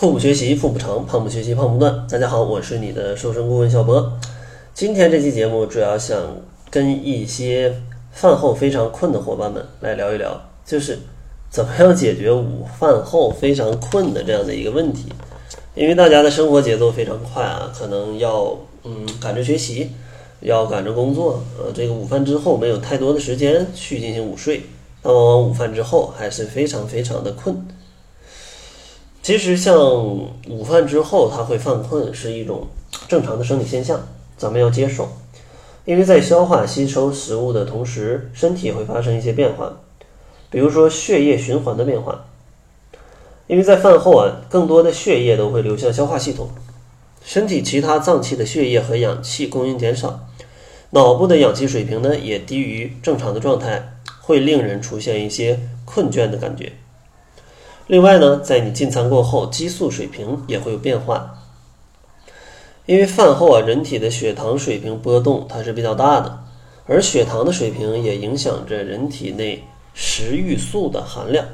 腹部学习腹部长，胖不学习胖不断。大家好，我是你的瘦身顾问小博。今天这期节目主要想跟一些饭后非常困的伙伴们来聊一聊，就是怎么样解决午饭后非常困的这样的一个问题。因为大家的生活节奏非常快啊，可能要嗯赶着学习，要赶着工作，呃，这个午饭之后没有太多的时间去进行午睡，那往往午饭之后还是非常非常的困。其实，像午饭之后他会犯困是一种正常的生理现象，咱们要接受。因为在消化吸收食物的同时，身体会发生一些变化，比如说血液循环的变化。因为在饭后啊，更多的血液都会流向消化系统，身体其他脏器的血液和氧气供应减少，脑部的氧气水平呢也低于正常的状态，会令人出现一些困倦的感觉。另外呢，在你进餐过后，激素水平也会有变化。因为饭后啊，人体的血糖水平波动它是比较大的，而血糖的水平也影响着人体内食欲素的含量。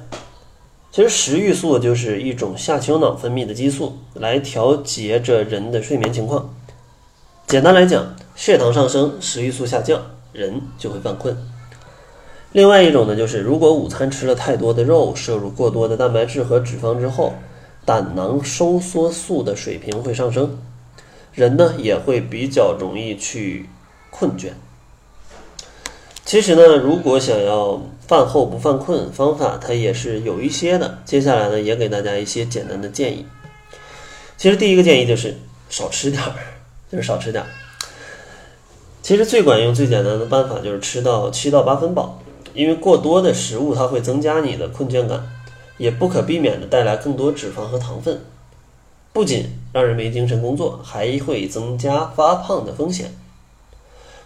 其实食欲素就是一种下丘脑分泌的激素，来调节着人的睡眠情况。简单来讲，血糖上升，食欲素下降，人就会犯困。另外一种呢，就是如果午餐吃了太多的肉，摄入过多的蛋白质和脂肪之后，胆囊收缩素的水平会上升，人呢也会比较容易去困倦。其实呢，如果想要饭后不犯困，方法它也是有一些的。接下来呢，也给大家一些简单的建议。其实第一个建议就是少吃点儿，就是少吃点儿。其实最管用、最简单的办法就是吃到七到八分饱。因为过多的食物，它会增加你的困倦感，也不可避免的带来更多脂肪和糖分，不仅让人没精神工作，还会增加发胖的风险。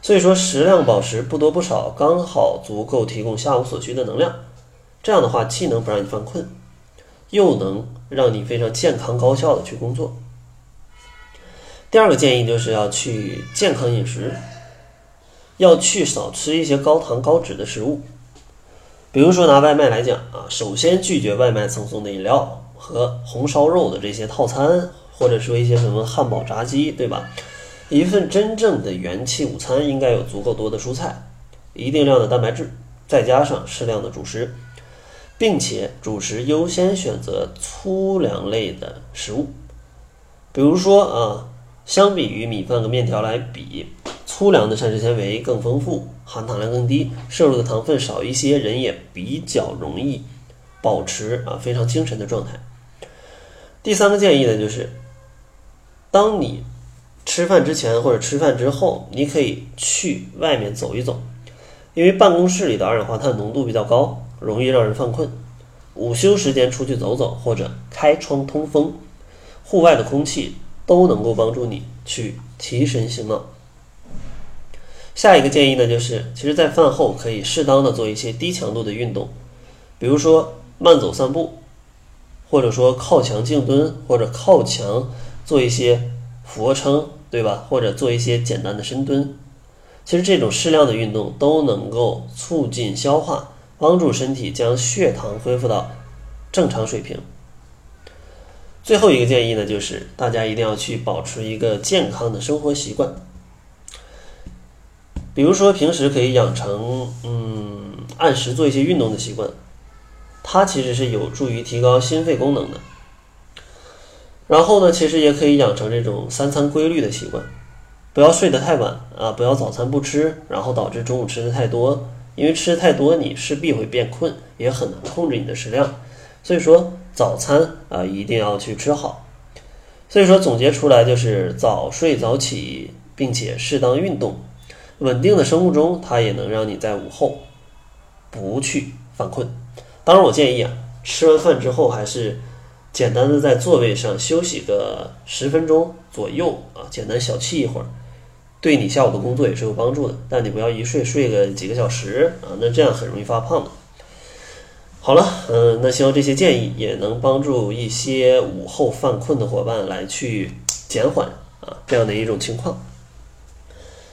所以说，适量饱食，不多不少，刚好足够提供下午所需的能量。这样的话，既能不让你犯困，又能让你非常健康高效的去工作。第二个建议就是要去健康饮食，要去少吃一些高糖高脂的食物。比如说拿外卖来讲啊，首先拒绝外卖赠送的饮料和红烧肉的这些套餐，或者说一些什么汉堡、炸鸡，对吧？一份真正的元气午餐应该有足够多的蔬菜，一定量的蛋白质，再加上适量的主食，并且主食优先选择粗粮类的食物。比如说啊，相比于米饭和面条来比。粗粮的膳食纤维更丰富，含糖量更低，摄入的糖分少一些，人也比较容易保持啊非常精神的状态。第三个建议呢，就是当你吃饭之前或者吃饭之后，你可以去外面走一走，因为办公室里的二氧化碳浓度比较高，容易让人犯困。午休时间出去走走，或者开窗通风，户外的空气都能够帮助你去提神醒脑。下一个建议呢，就是其实，在饭后可以适当的做一些低强度的运动，比如说慢走散步，或者说靠墙静蹲，或者靠墙做一些俯卧撑，对吧？或者做一些简单的深蹲。其实这种适量的运动都能够促进消化，帮助身体将血糖恢复到正常水平。最后一个建议呢，就是大家一定要去保持一个健康的生活习惯。比如说，平时可以养成嗯按时做一些运动的习惯，它其实是有助于提高心肺功能的。然后呢，其实也可以养成这种三餐规律的习惯，不要睡得太晚啊，不要早餐不吃，然后导致中午吃的太多，因为吃的太多你势必会变困，也很难控制你的食量。所以说，早餐啊一定要去吃好。所以说，总结出来就是早睡早起，并且适当运动。稳定的生物钟，它也能让你在午后不去犯困。当然，我建议啊，吃完饭之后还是简单的在座位上休息个十分钟左右啊，简单小憩一会儿，对你下午的工作也是有帮助的。但你不要一睡睡个几个小时啊，那这样很容易发胖的。好了，嗯，那希望这些建议也能帮助一些午后犯困的伙伴来去减缓啊这样的一种情况。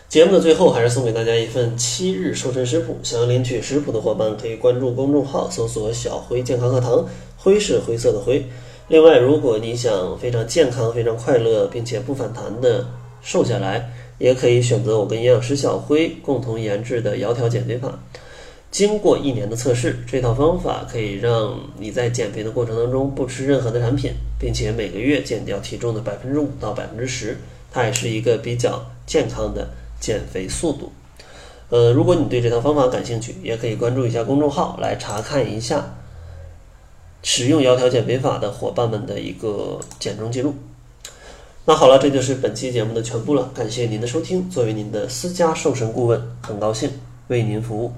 节目的最后，还是送给大家一份七日瘦身食谱。想要领取食谱的伙伴，可以关注公众号，搜索“小辉健康课堂”，辉是灰色的辉。另外，如果你想非常健康、非常快乐，并且不反弹的瘦下来，也可以选择我跟营养师小辉共同研制的窈窕减肥法。经过一年的测试，这套方法可以让你在减肥的过程当中不吃任何的产品，并且每个月减掉体重的百分之五到百分之十。它也是一个比较健康的减肥速度。呃，如果你对这套方法感兴趣，也可以关注一下公众号来查看一下使用窈窕减肥法的伙伴们的一个减重记录。那好了，这就是本期节目的全部了。感谢您的收听，作为您的私家瘦身顾问，很高兴为您服务。